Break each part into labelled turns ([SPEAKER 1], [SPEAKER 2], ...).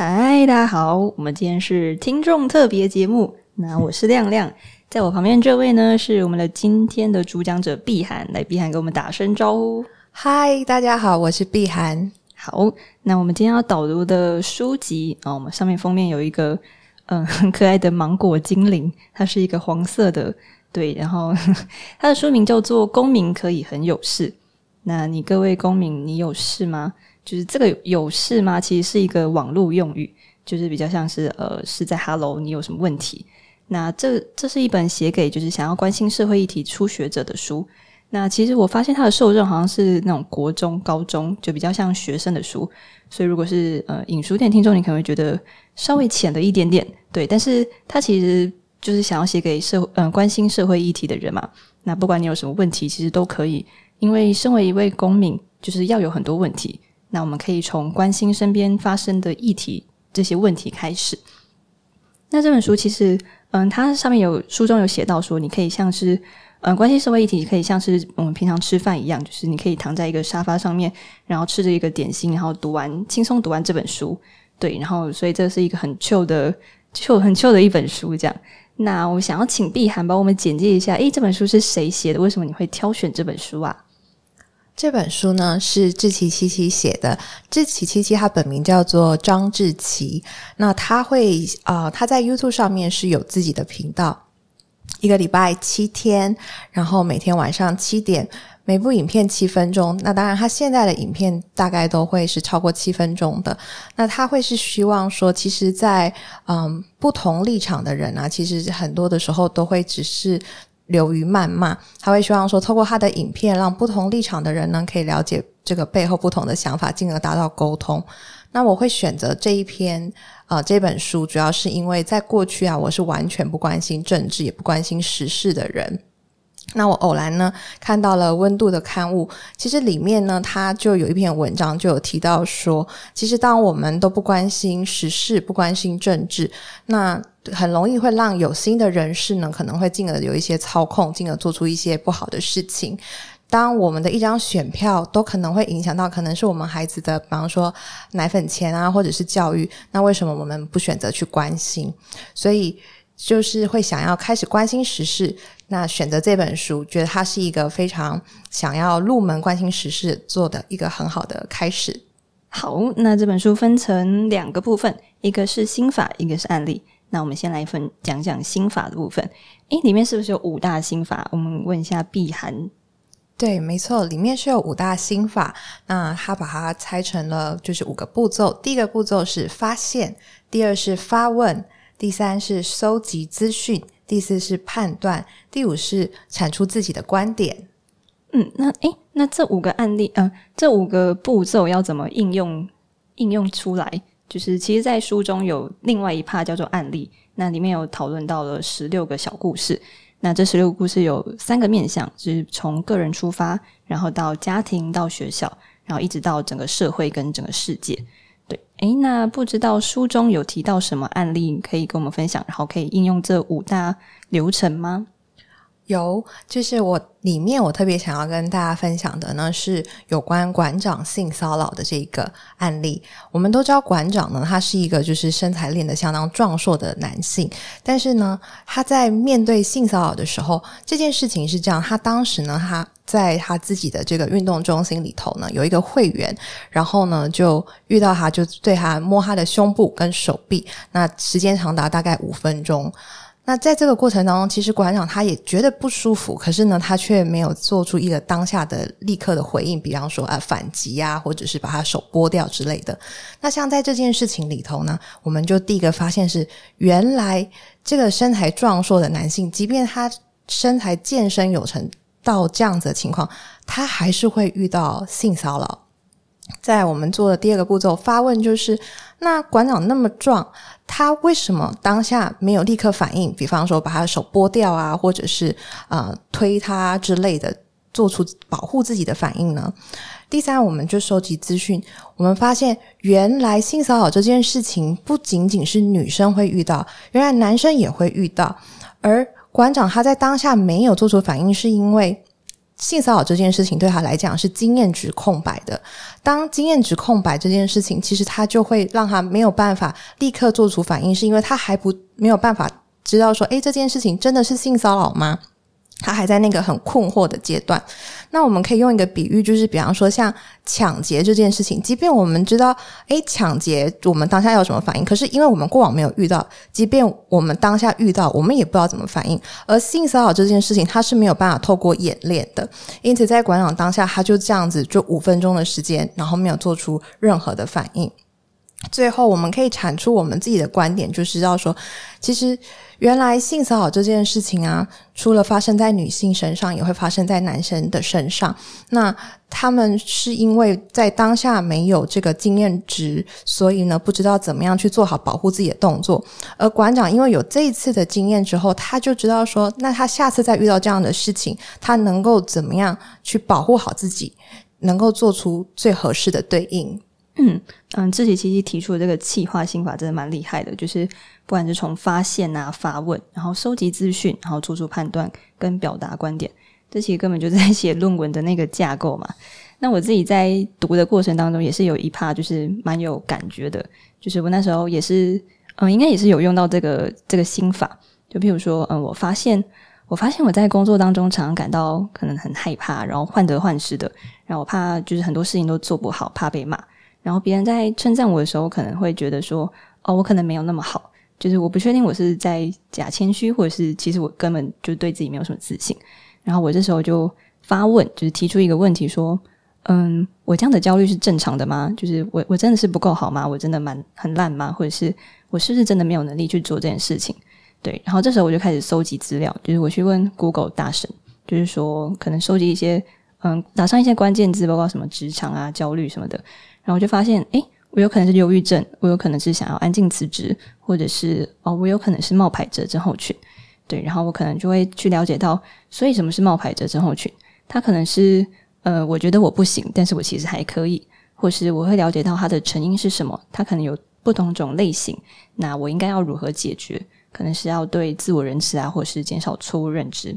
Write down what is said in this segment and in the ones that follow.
[SPEAKER 1] 嗨，大家好，我们今天是听众特别节目。那我是亮亮，在我旁边这位呢是我们的今天的主讲者碧涵，来，碧涵给我们打声招呼。
[SPEAKER 2] 嗨，大家好，我是碧涵。
[SPEAKER 1] 好，那我们今天要导读的书籍啊，我们上面封面有一个嗯 很可爱的芒果精灵，它是一个黄色的，对，然后呵 呵它的书名叫做《公民可以很有事》。那你各位公民，你有事吗？就是这个有事吗？其实是一个网络用语，就是比较像是呃是在 Hello，你有什么问题？那这这是一本写给就是想要关心社会议题初学者的书。那其实我发现它的受众好像是那种国中、高中，就比较像学生的书。所以如果是呃影书店听众，你可能会觉得稍微浅了一点点，对。但是它其实就是想要写给社嗯、呃、关心社会议题的人嘛。那不管你有什么问题，其实都可以，因为身为一位公民，就是要有很多问题。那我们可以从关心身边发生的议题这些问题开始。那这本书其实，嗯，它上面有书中有写到说，你可以像是，嗯，关心社会议题，可以像是我们平常吃饭一样，就是你可以躺在一个沙发上面，然后吃着一个点心，然后读完，轻松读完这本书。对，然后所以这是一个很 chill 的旧很 chill 的一本书。这样，那我想要请碧涵帮我们简介一下，诶，这本书是谁写的？为什么你会挑选这本书啊？
[SPEAKER 2] 这本书呢是志祺七七写的，志祺七七他本名叫做张志奇，那他会啊、呃，他在 YouTube 上面是有自己的频道，一个礼拜七天，然后每天晚上七点，每部影片七分钟。那当然，他现在的影片大概都会是超过七分钟的。那他会是希望说，其实在，在嗯不同立场的人啊，其实很多的时候都会只是。流于谩骂，他会希望说，透过他的影片，让不同立场的人呢，可以了解这个背后不同的想法，进而达到沟通。那我会选择这一篇，啊，这本书，主要是因为在过去啊，我是完全不关心政治，也不关心时事的人。那我偶然呢看到了温度的刊物，其实里面呢，它就有一篇文章就有提到说，其实当我们都不关心时事，不关心政治，那很容易会让有心的人士呢，可能会进而有一些操控，进而做出一些不好的事情。当我们的一张选票都可能会影响到，可能是我们孩子的，比方说奶粉钱啊，或者是教育，那为什么我们不选择去关心？所以就是会想要开始关心时事。那选择这本书，觉得它是一个非常想要入门关心时事做的一个很好的开始。
[SPEAKER 1] 好，那这本书分成两个部分，一个是心法，一个是案例。那我们先来分讲讲心法的部分。诶，里面是不是有五大心法？我们问一下碧涵。
[SPEAKER 2] 对，没错，里面是有五大心法。那他把它拆成了就是五个步骤。第一个步骤是发现，第二是发问，第三是收集资讯。第四是判断，第五是产出自己的观点。
[SPEAKER 1] 嗯，那诶，那这五个案例，呃，这五个步骤要怎么应用应用出来？就是其实，在书中有另外一 part 叫做案例，那里面有讨论到了十六个小故事。那这十六个故事有三个面向，就是从个人出发，然后到家庭，到学校，然后一直到整个社会跟整个世界。对，诶，那不知道书中有提到什么案例可以跟我们分享，然后可以应用这五大流程吗？
[SPEAKER 2] 有，就是我里面我特别想要跟大家分享的呢，是有关馆长性骚扰的这个案例。我们都知道馆长呢，他是一个就是身材练得相当壮硕的男性，但是呢，他在面对性骚扰的时候，这件事情是这样，他当时呢，他在他自己的这个运动中心里头呢，有一个会员，然后呢就遇到他，就对他摸他的胸部跟手臂，那时间长达大概五分钟。那在这个过程当中，其实馆长他也觉得不舒服，可是呢，他却没有做出一个当下的立刻的回应，比方说啊反击啊，或者是把他手剥掉之类的。那像在这件事情里头呢，我们就第一个发现是，原来这个身材壮硕的男性，即便他身材健身有成到这样子的情况，他还是会遇到性骚扰。在我们做的第二个步骤发问，就是那馆长那么壮，他为什么当下没有立刻反应？比方说把他的手剥掉啊，或者是呃推他之类的，做出保护自己的反应呢？第三，我们就收集资讯，我们发现原来性骚扰这件事情不仅仅是女生会遇到，原来男生也会遇到。而馆长他在当下没有做出反应，是因为。性骚扰这件事情对他来讲是经验值空白的。当经验值空白这件事情，其实他就会让他没有办法立刻做出反应，是因为他还不没有办法知道说，诶，这件事情真的是性骚扰吗？他还在那个很困惑的阶段。那我们可以用一个比喻，就是比方说像抢劫这件事情，即便我们知道，诶，抢劫我们当下要什么反应，可是因为我们过往没有遇到，即便我们当下遇到，我们也不知道怎么反应。而性骚扰这件事情，它是没有办法透过演练的，因此在馆长当下，他就这样子，就五分钟的时间，然后没有做出任何的反应。最后，我们可以产出我们自己的观点，就是要说，其实原来性骚扰这件事情啊，除了发生在女性身上，也会发生在男生的身上。那他们是因为在当下没有这个经验值，所以呢，不知道怎么样去做好保护自己的动作。而馆长因为有这一次的经验之后，他就知道说，那他下次再遇到这样的事情，他能够怎么样去保护好自己，能够做出最合适的对应。
[SPEAKER 1] 嗯嗯，志祺七七提出的这个气化心法真的蛮厉害的，就是不管是从发现啊、发问，然后收集资讯，然后做出判断跟表达观点，这其实根本就在 写论文的那个架构嘛。那我自己在读的过程当中，也是有一 part 就是蛮有感觉的，就是我那时候也是，嗯，应该也是有用到这个这个心法。就譬如说，嗯，我发现我发现我在工作当中常常感到可能很害怕，然后患得患失的，然后我怕就是很多事情都做不好，怕被骂。然后别人在称赞我的时候，可能会觉得说：“哦，我可能没有那么好。”就是我不确定我是在假谦虚，或者是其实我根本就对自己没有什么自信。然后我这时候就发问，就是提出一个问题说：“嗯，我这样的焦虑是正常的吗？就是我我真的是不够好吗？我真的蛮很烂吗？或者是我是不是真的没有能力去做这件事情？”对。然后这时候我就开始搜集资料，就是我去问 Google 大神，就是说可能收集一些嗯，打上一些关键字，包括什么职场啊、焦虑什么的。然后就发现，诶，我有可能是忧郁症，我有可能是想要安静辞职，或者是哦，我有可能是冒牌者症候群，对。然后我可能就会去了解到，所以什么是冒牌者症候群？它可能是，呃，我觉得我不行，但是我其实还可以，或是我会了解到它的成因是什么，它可能有不同种类型，那我应该要如何解决？可能是要对自我仁慈啊，或是减少错误认知。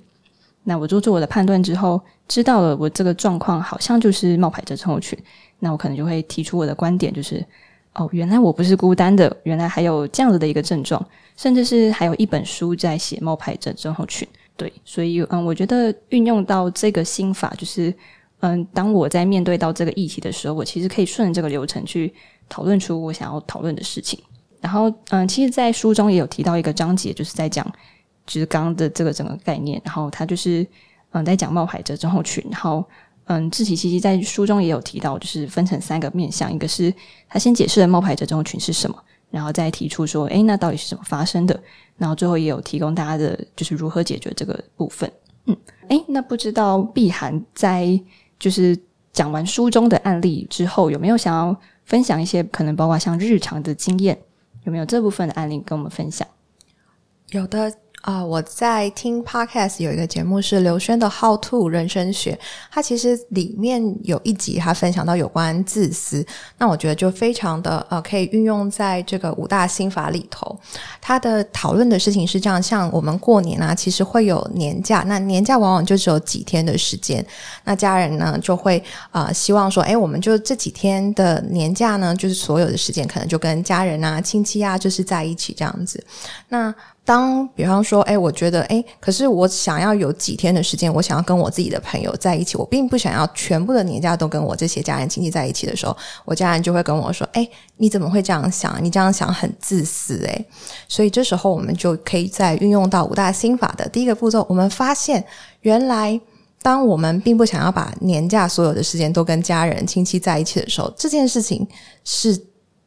[SPEAKER 1] 那我做出我的判断之后，知道了我这个状况好像就是冒牌者症候群。那我可能就会提出我的观点，就是哦，原来我不是孤单的，原来还有这样子的一个症状，甚至是还有一本书在写冒牌者症候群。对，所以嗯，我觉得运用到这个心法，就是嗯，当我在面对到这个议题的时候，我其实可以顺着这个流程去讨论出我想要讨论的事情。然后嗯，其实，在书中也有提到一个章节，就是在讲就是刚刚的这个整个概念，然后他就是嗯，在讲冒牌者症候群，然后。嗯，志祺七七在书中也有提到，就是分成三个面向，一个是他先解释了冒牌者这种群是什么，然后再提出说，诶，那到底是怎么发生的？然后最后也有提供大家的就是如何解决这个部分。嗯，诶，那不知道碧涵在就是讲完书中的案例之后，有没有想要分享一些可能包括像日常的经验？有没有这部分的案例跟我们分享？
[SPEAKER 2] 有的。啊、我在听 Podcast 有一个节目是刘轩的 How to 人生学，它其实里面有一集他分享到有关自私，那我觉得就非常的呃可以运用在这个五大心法里头。他的讨论的事情是这样，像我们过年啊，其实会有年假，那年假往往就只有几天的时间，那家人呢就会啊、希望说，诶，我们就这几天的年假呢，就是所有的时间可能就跟家人啊、亲戚啊，就是在一起这样子，那。当比方说，哎，我觉得，哎，可是我想要有几天的时间，我想要跟我自己的朋友在一起，我并不想要全部的年假都跟我这些家人亲戚在一起的时候，我家人就会跟我说，哎，你怎么会这样想？你这样想很自私，哎。所以这时候我们就可以再运用到五大心法的第一个步骤，我们发现，原来当我们并不想要把年假所有的时间都跟家人亲戚在一起的时候，这件事情是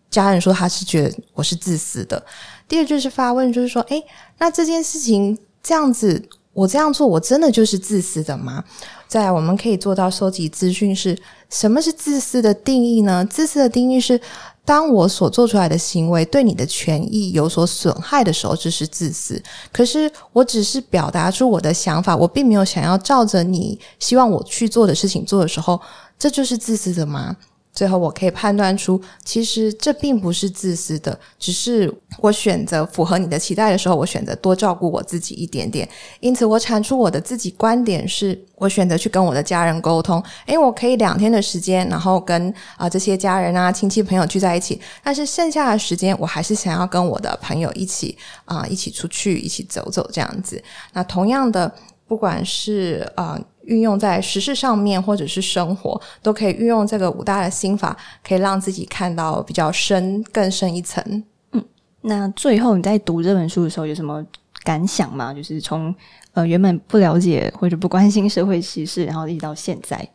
[SPEAKER 2] 家人说他是觉得我是自私的。第二就是发问，就是说，诶，那这件事情这样子，我这样做，我真的就是自私的吗？在，我们可以做到收集资讯，是什么是自私的定义呢？自私的定义是，当我所做出来的行为对你的权益有所损害的时候，这是自私。可是，我只是表达出我的想法，我并没有想要照着你希望我去做的事情做的时候，这就是自私的吗？最后，我可以判断出，其实这并不是自私的，只是我选择符合你的期待的时候，我选择多照顾我自己一点点。因此，我产出我的自己观点是，我选择去跟我的家人沟通。诶，我可以两天的时间，然后跟啊、这些家人啊、亲戚朋友聚在一起，但是剩下的时间，我还是想要跟我的朋友一起啊、一起出去，一起走走这样子。那同样的，不管是啊。运用在时事上面，或者是生活，都可以运用这个五大的心法，可以让自己看到比较深、更深一层。
[SPEAKER 1] 嗯，那最后你在读这本书的时候有什么感想吗？就是从呃原本不了解或者不关心社会歧视，然后一直到现在。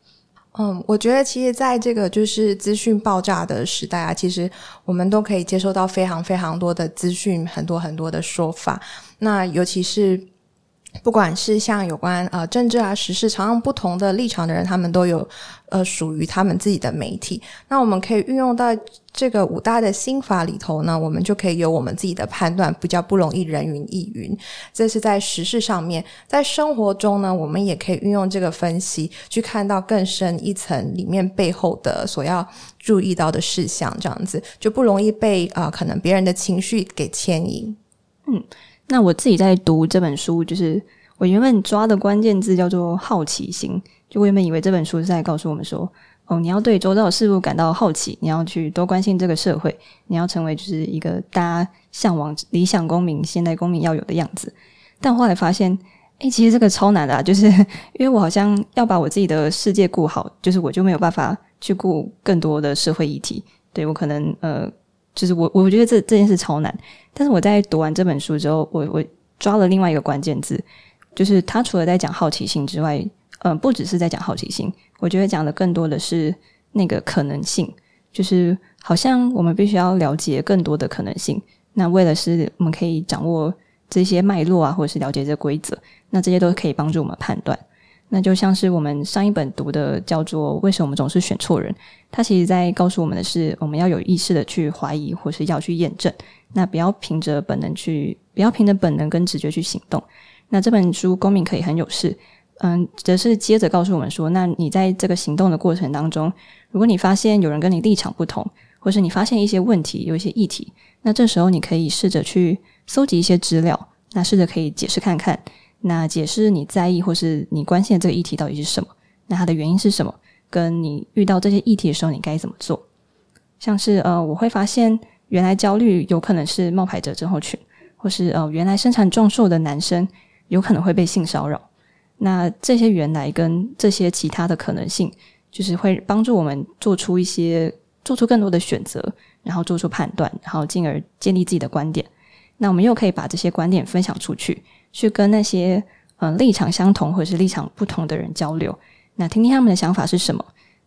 [SPEAKER 2] 嗯，我觉得其实在这个就是资讯爆炸的时代啊，其实我们都可以接收到非常非常多的资讯，很多很多的说法。那尤其是。不管是像有关呃政治啊时事，常常不同的立场的人，他们都有呃属于他们自己的媒体。那我们可以运用到这个五大的心法里头呢，我们就可以有我们自己的判断，比较不容易人云亦云。这是在时事上面，在生活中呢，我们也可以运用这个分析，去看到更深一层里面背后的所要注意到的事项，这样子就不容易被啊、可能别人的情绪给牵引。
[SPEAKER 1] 嗯。那我自己在读这本书，就是我原本抓的关键字叫做好奇心。就我原本以为这本书是在告诉我们说，哦，你要对周遭的事物感到好奇，你要去多关心这个社会，你要成为就是一个大家向往理想公民、现代公民要有的样子。但后来发现，诶，其实这个超难的啊，就是因为我好像要把我自己的世界顾好，就是我就没有办法去顾更多的社会议题。对，我可能呃。就是我，我觉得这这件事超难。但是我在读完这本书之后，我我抓了另外一个关键字，就是他除了在讲好奇心之外，嗯、不只是在讲好奇心，我觉得讲的更多的是那个可能性，就是好像我们必须要了解更多的可能性。那为了是我们可以掌握这些脉络啊，或者是了解这规则，那这些都可以帮助我们判断。那就像是我们上一本读的叫做《为什么我们总是选错人》，它其实在告诉我们的是，我们要有意识的去怀疑，或是要去验证。那不要凭着本能去，不要凭着本能跟直觉去行动。那这本书《公民可以很有事》，嗯，则是接着告诉我们说，那你在这个行动的过程当中，如果你发现有人跟你立场不同，或是你发现一些问题，有一些议题，那这时候你可以试着去搜集一些资料，那试着可以解释看看。那解释你在意或是你关心的这个议题到底是什么？那它的原因是什么？跟你遇到这些议题的时候，你该怎么做？像是呃，我会发现原来焦虑有可能是冒牌者症候群，或是呃，原来身材壮硕的男生有可能会被性骚扰。那这些原来跟这些其他的可能性，就是会帮助我们做出一些做出更多的选择，然后做出判断，然后进而建立自己的观点。那我们又可以把这些观点分享出去。去跟那些呃立场相同或者是立场不同的人交流，那听听他们的想法是什么？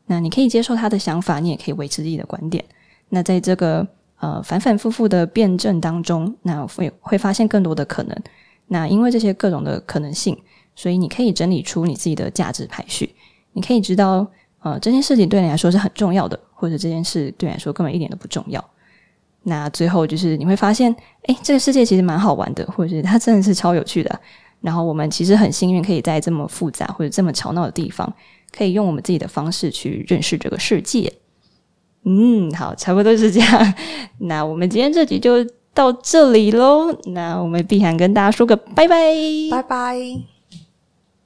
[SPEAKER 1] 那你可以接受他的想法，你也可以维持自己的观点。那在这个呃反反复复的辩证当中，那会会发现更多的可能。那因为这些各种的可能性，所以你可以整理出你自己的价值排序。你可以知道呃这件事情对你来说是很重要的，或者这件事对你来说根本一点都不重要。那最后就是你会发现，诶，这个世界其实蛮好玩的，或者是它真的是超有趣的。然后我们其实很幸运，可以在这么复杂或者这么吵闹的地方，可以用我们自己的方式去认识这个世界。嗯，好，差不多是这样。那我们今天这集就到这里喽。那我们碧涵跟大家说个拜拜，
[SPEAKER 2] 拜拜。